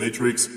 Matrix.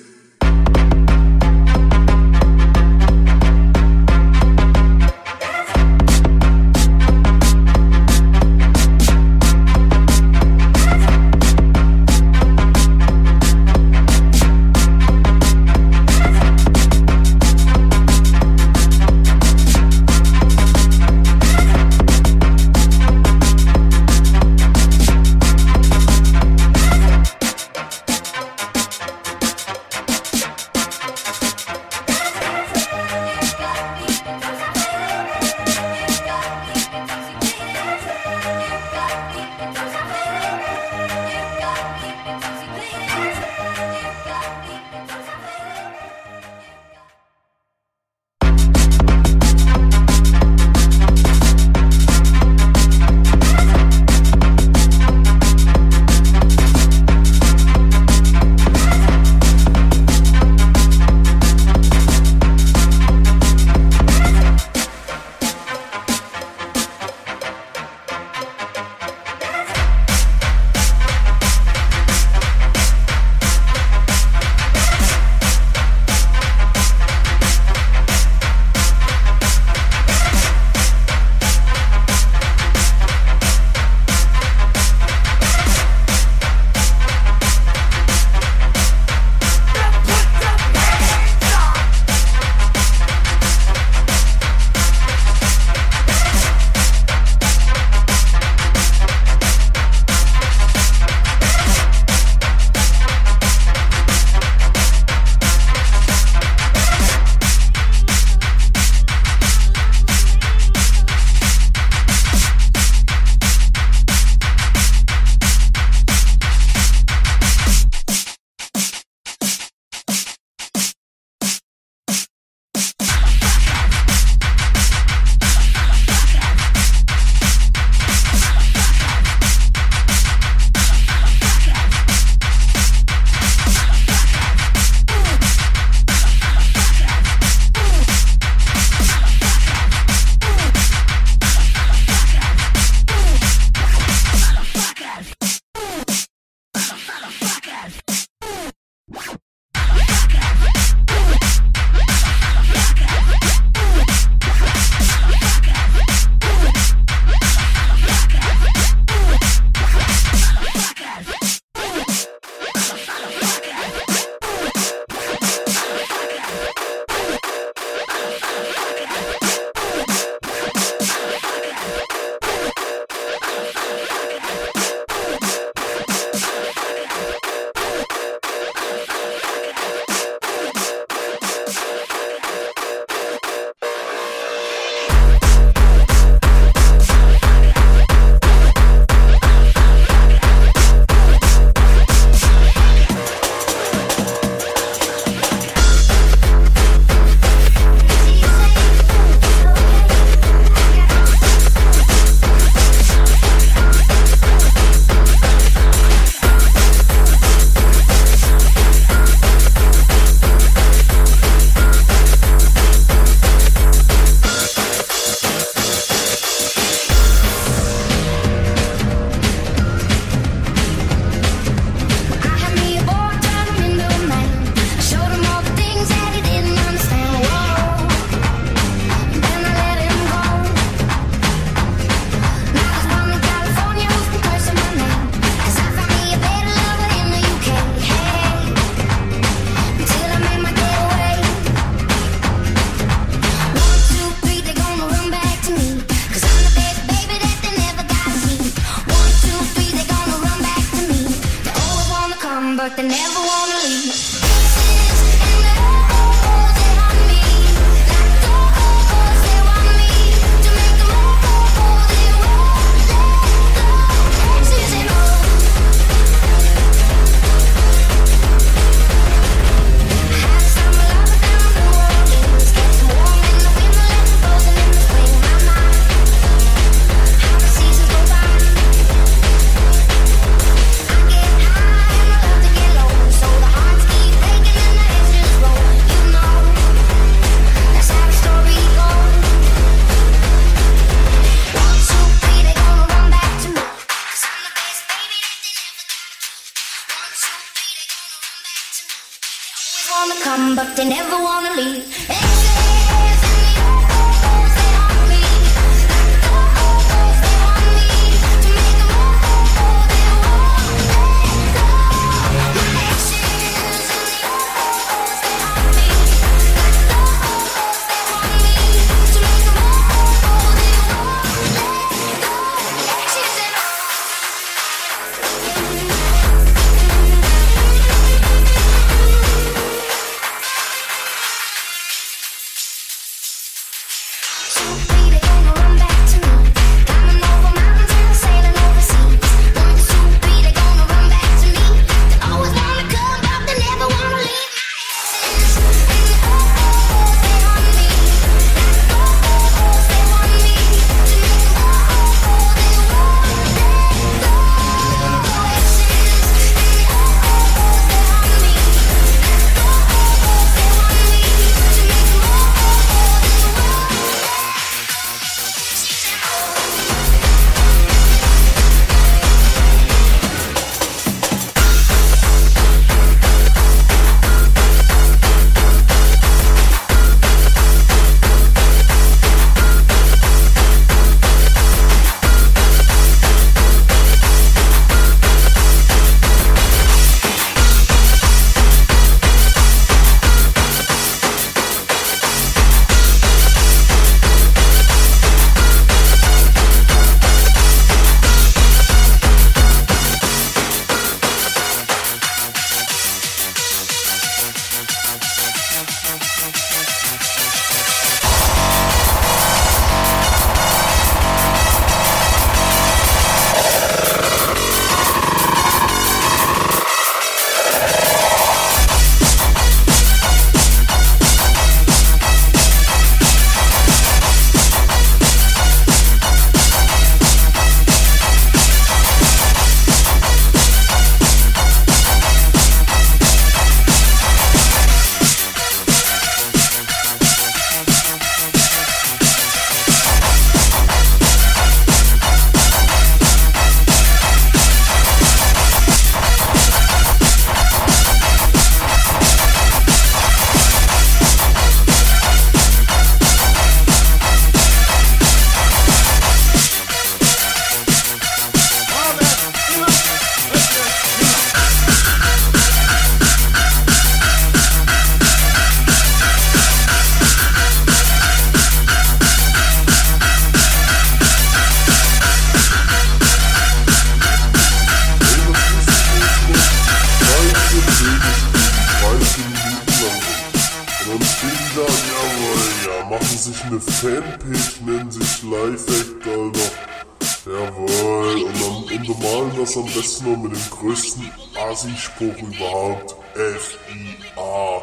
Spruch überhaupt. FIA.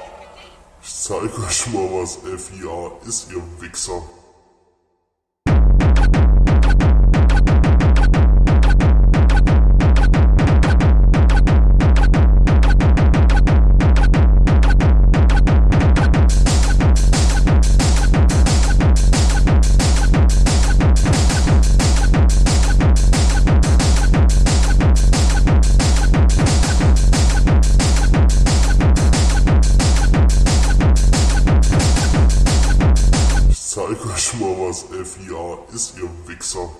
Ich zeige euch mal, was FIA ist, ihr Wichser. Ist, ihr Wichser.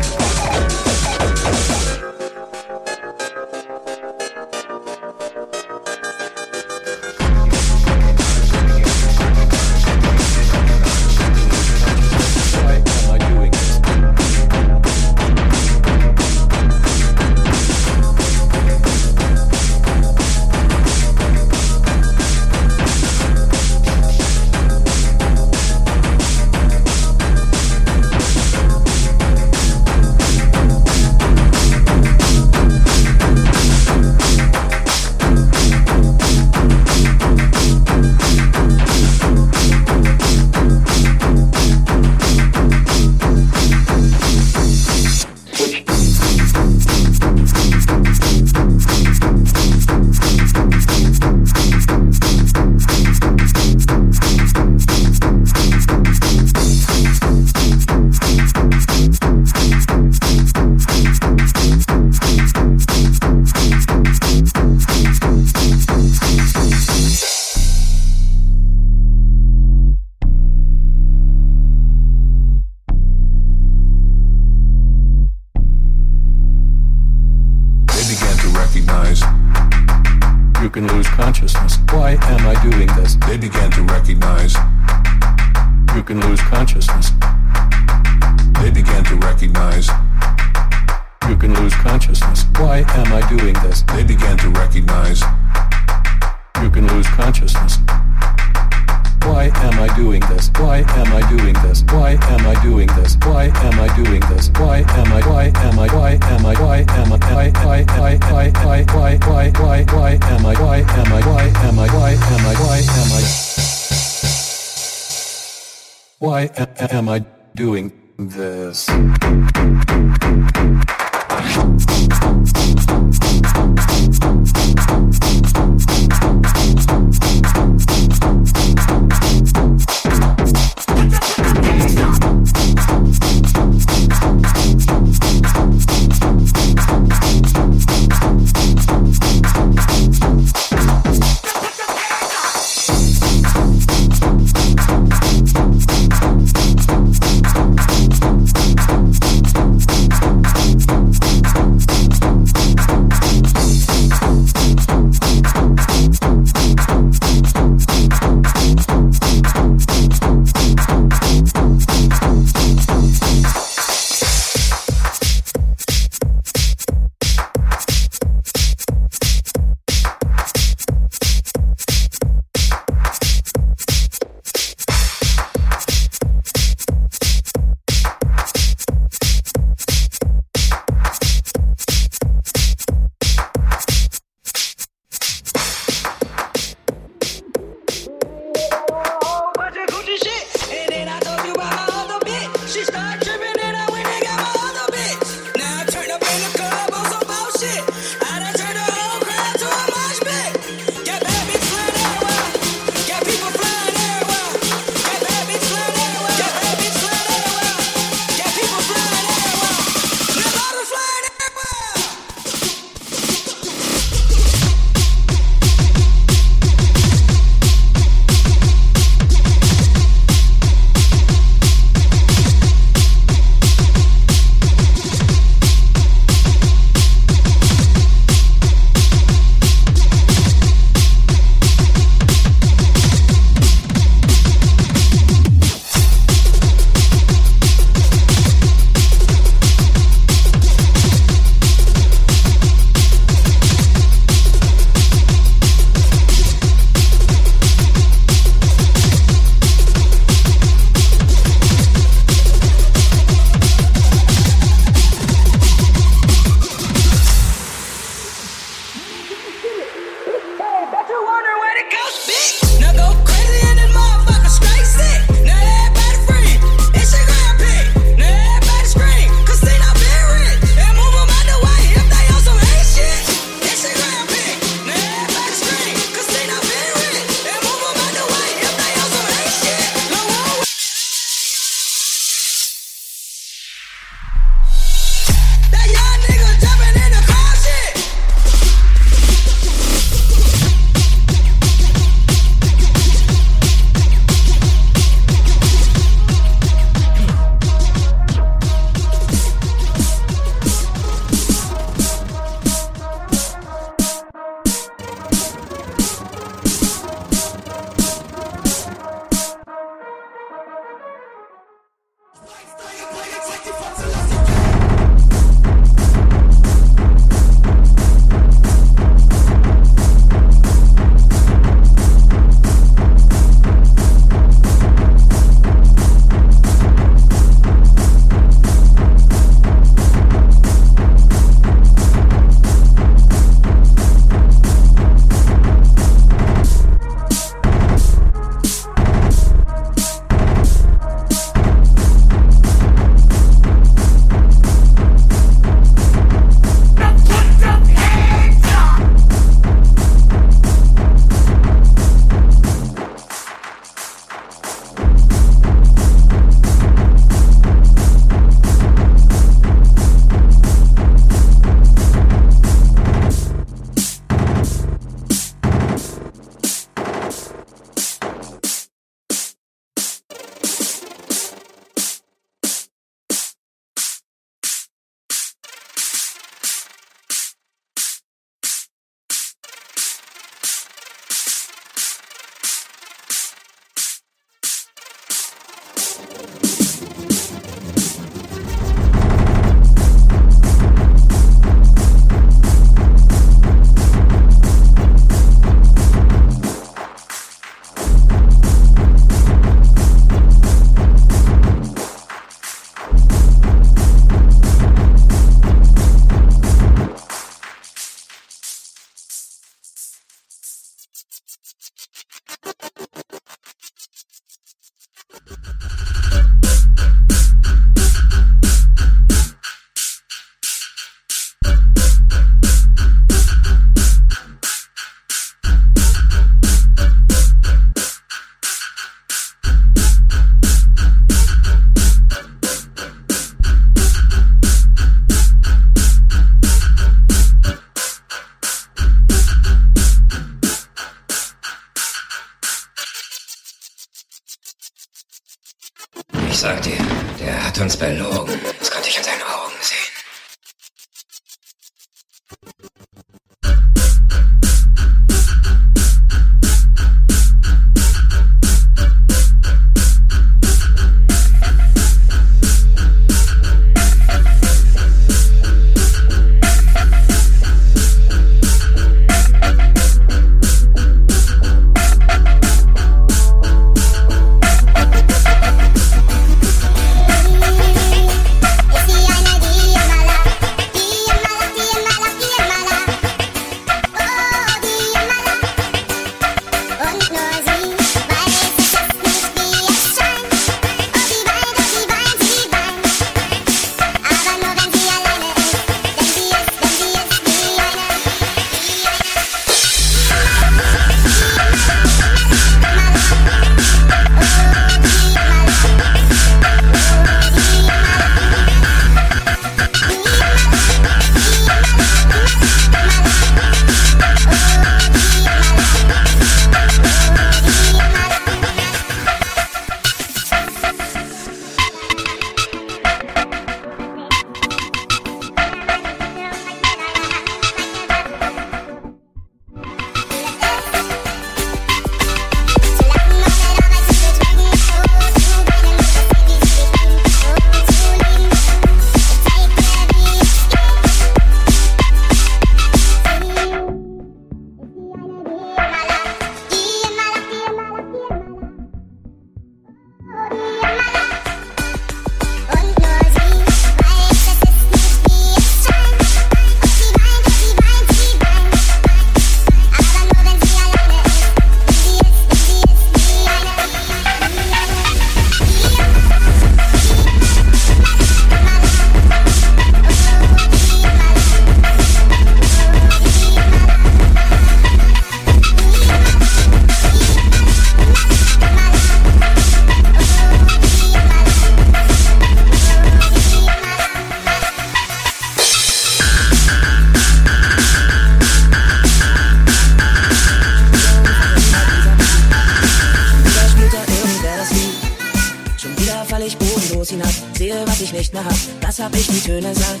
hab ich die Töne satt.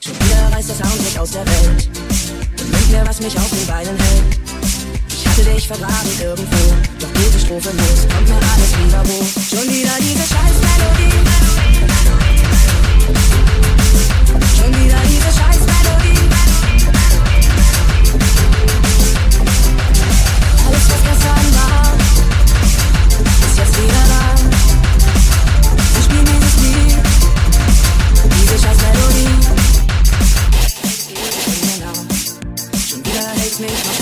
Schon wieder reißt der Sound mich aus der Welt. Und nimmt mir, was mich auf den Beinen hält. Ich hatte dich vergraben irgendwo. Doch diese Strophe los, kommt mir alles wieder wo. Schon wieder diese scheiß Melodie. Schon wieder diese scheiß Melodie. Alles, was gestern destination.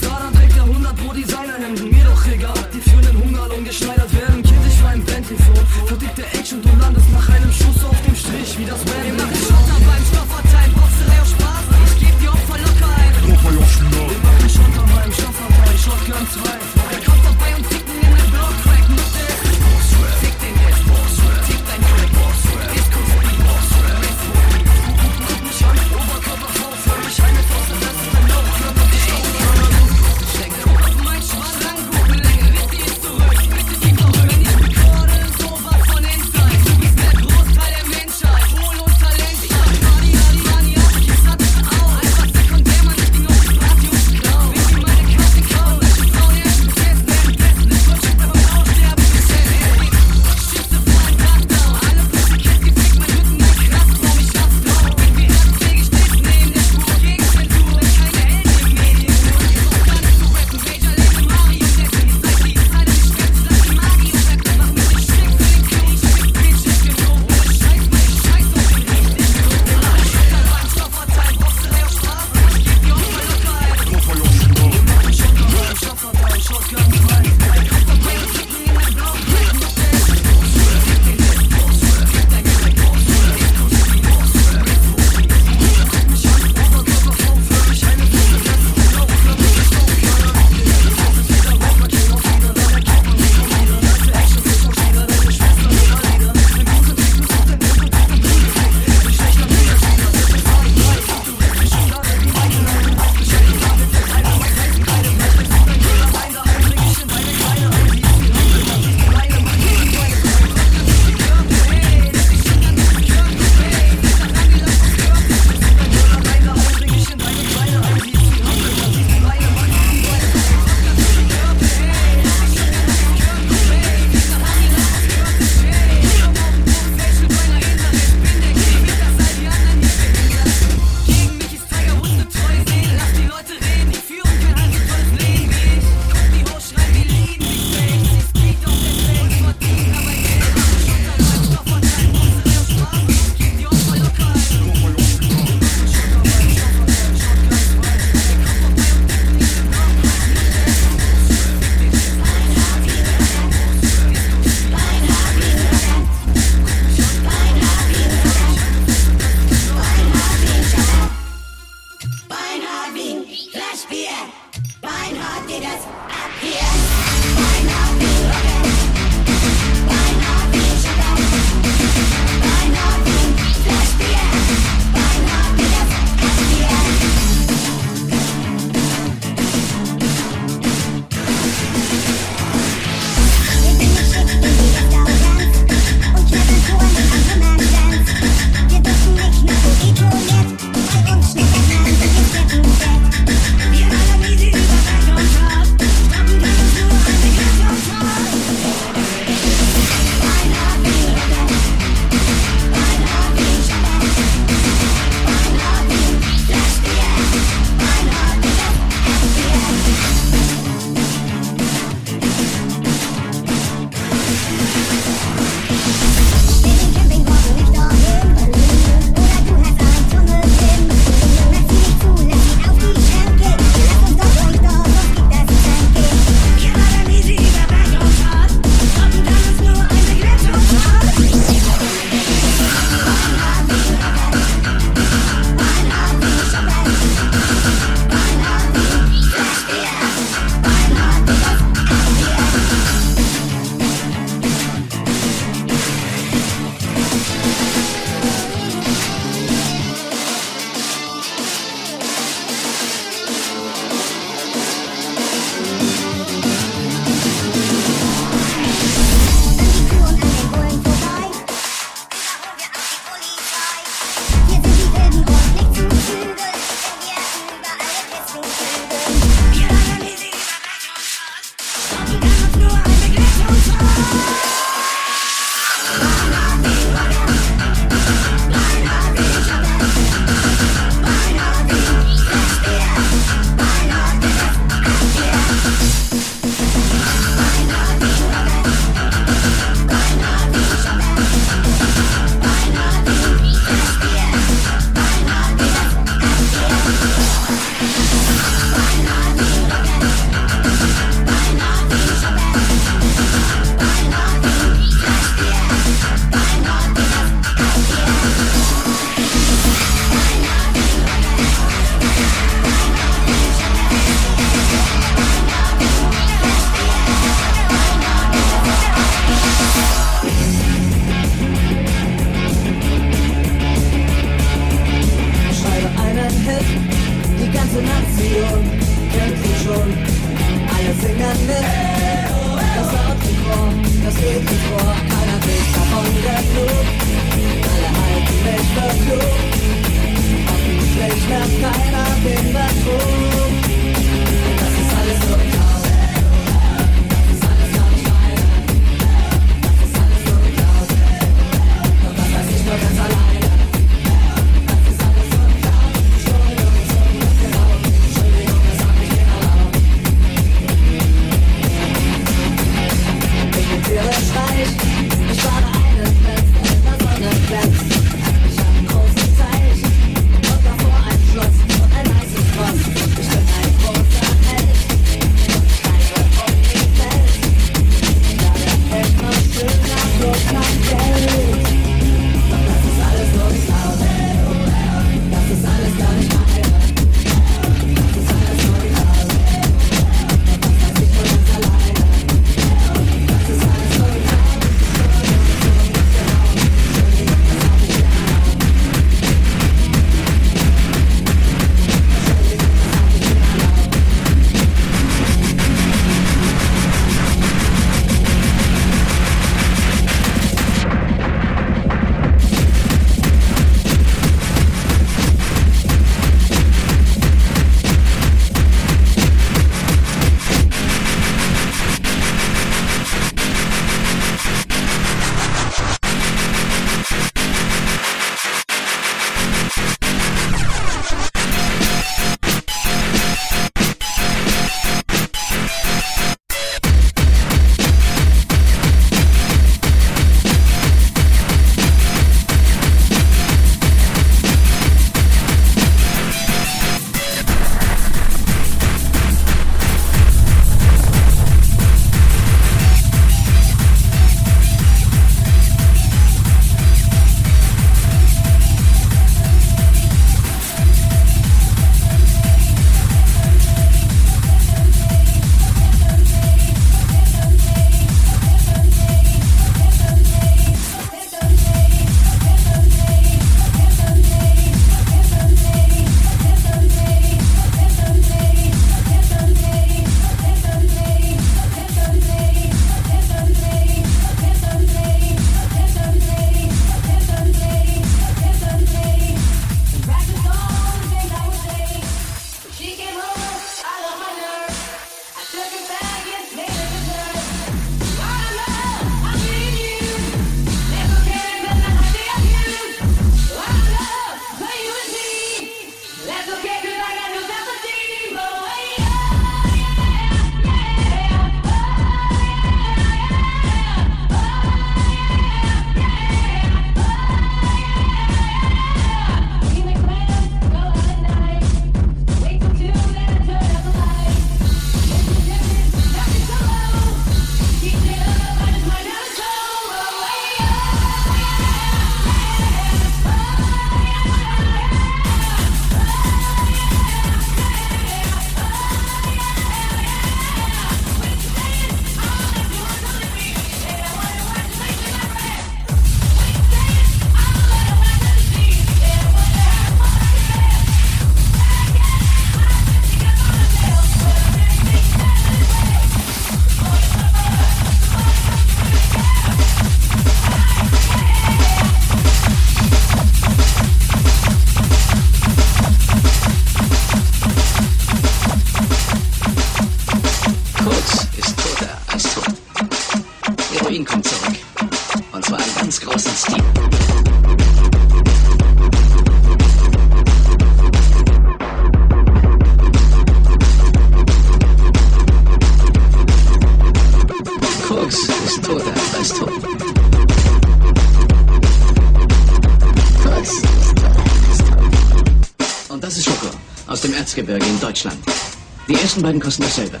beiden say that.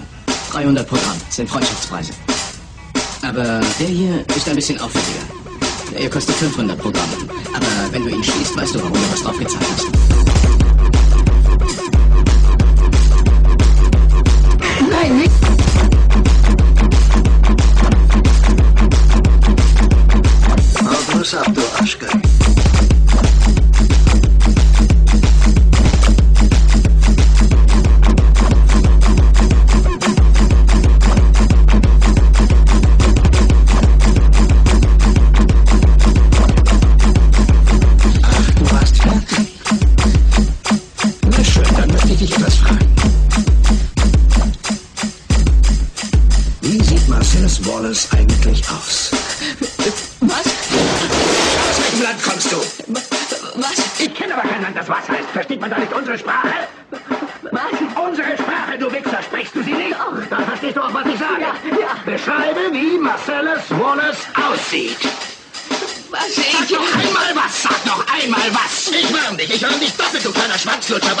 Schwanzlutscher.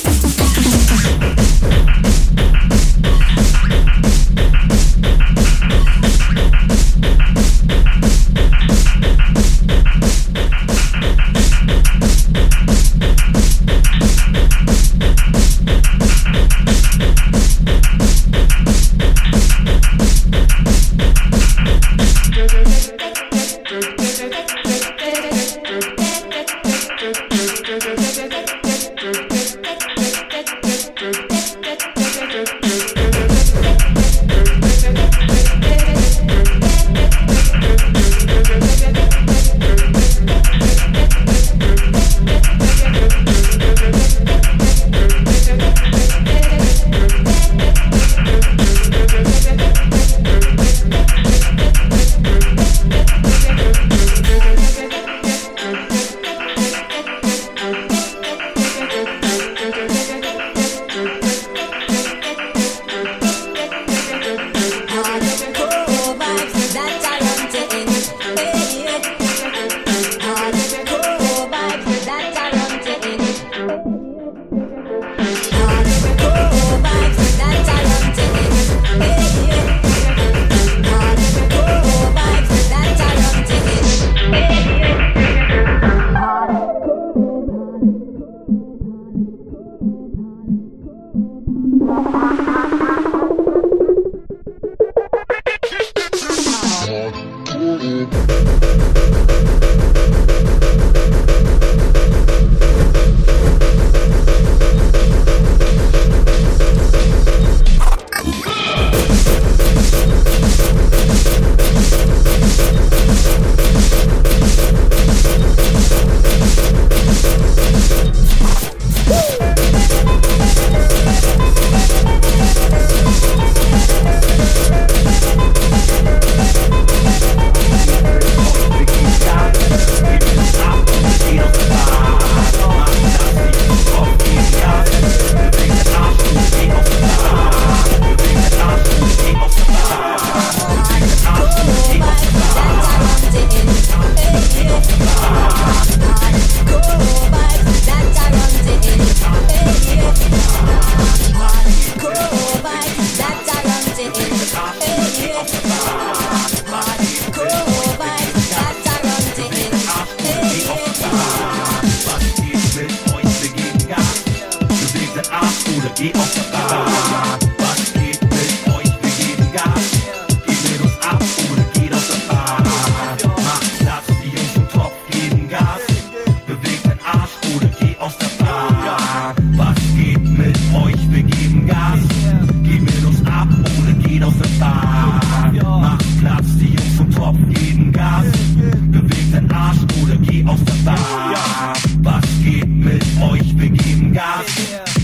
Gas.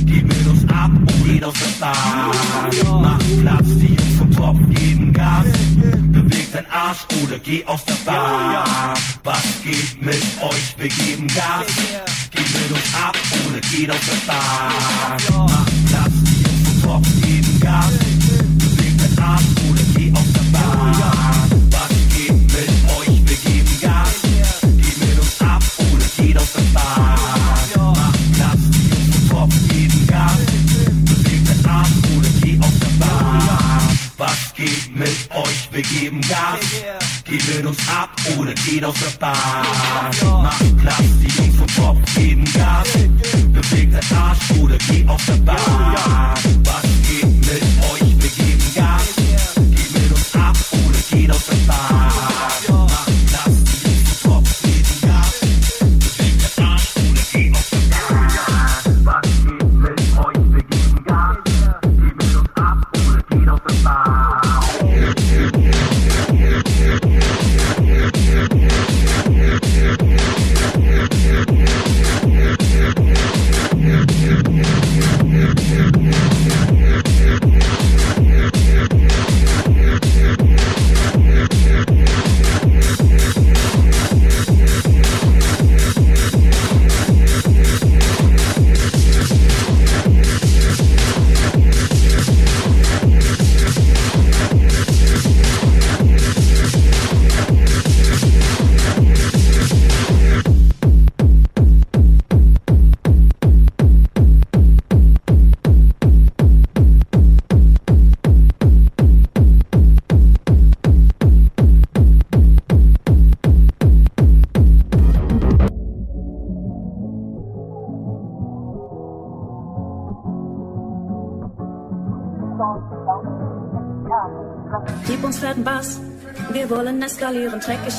Geht mit uns ab und geht aus der Bahn. Macht Platz, die Jungs vom Topf geben Gas. Bewegt dein Arsch oder geh aus der Bahn. Was geht mit euch? Wir geben Gas. Geht mit uns ab oder geht aus der Bahn. Macht Platz, die Jungs vom Topf geben Gas. Bewegt dein Arsch oder Wir geben Gas. Mit uns ab oder geht aus der Bahn. Macht Platz, die Jungs vom Top geben Gas. Bewegt den Arsch oder geht aus der Bahn. Was geht mit euch? Wir geben Gas. Mit uns ab oder geht aus der Bahn.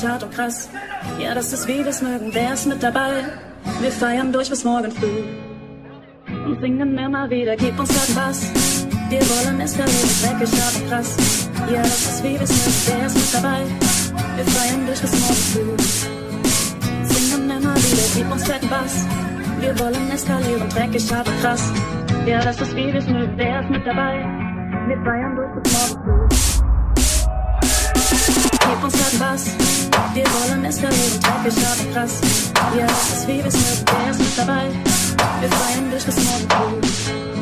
Hart und krass. Ja, das ist wie wir's mögen, wer ist mit dabei? Wir feiern durch bis morgen früh. Und singen immer wieder, gib uns Bass. Wir wollen eskalieren, dreckig, hart und krass. Ja, das ist wie wir's mögen, wer ist mit dabei? Wir feiern durch bis morgen früh. Singen immer wieder, gib uns Bass. Wir wollen eskalieren, dreckig, hart und krass. Ja, das ist wie wir's mögen, wer ist mit dabei? Wir feiern durch bis morgen früh. Gib uns halt was. Wir wollen eskalieren, hart und krass. Ja, das ist wie wir's mögen, wer ist mit dabei? Wir feiern durch bis morgen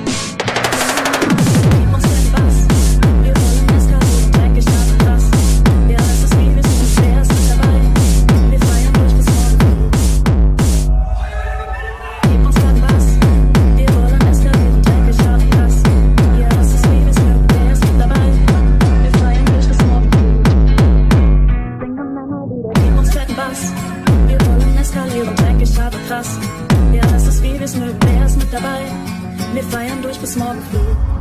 krass. Ja, das ist wie wir's mögen, wer ist mit dabei? Wir feiern durch bis morgen früh.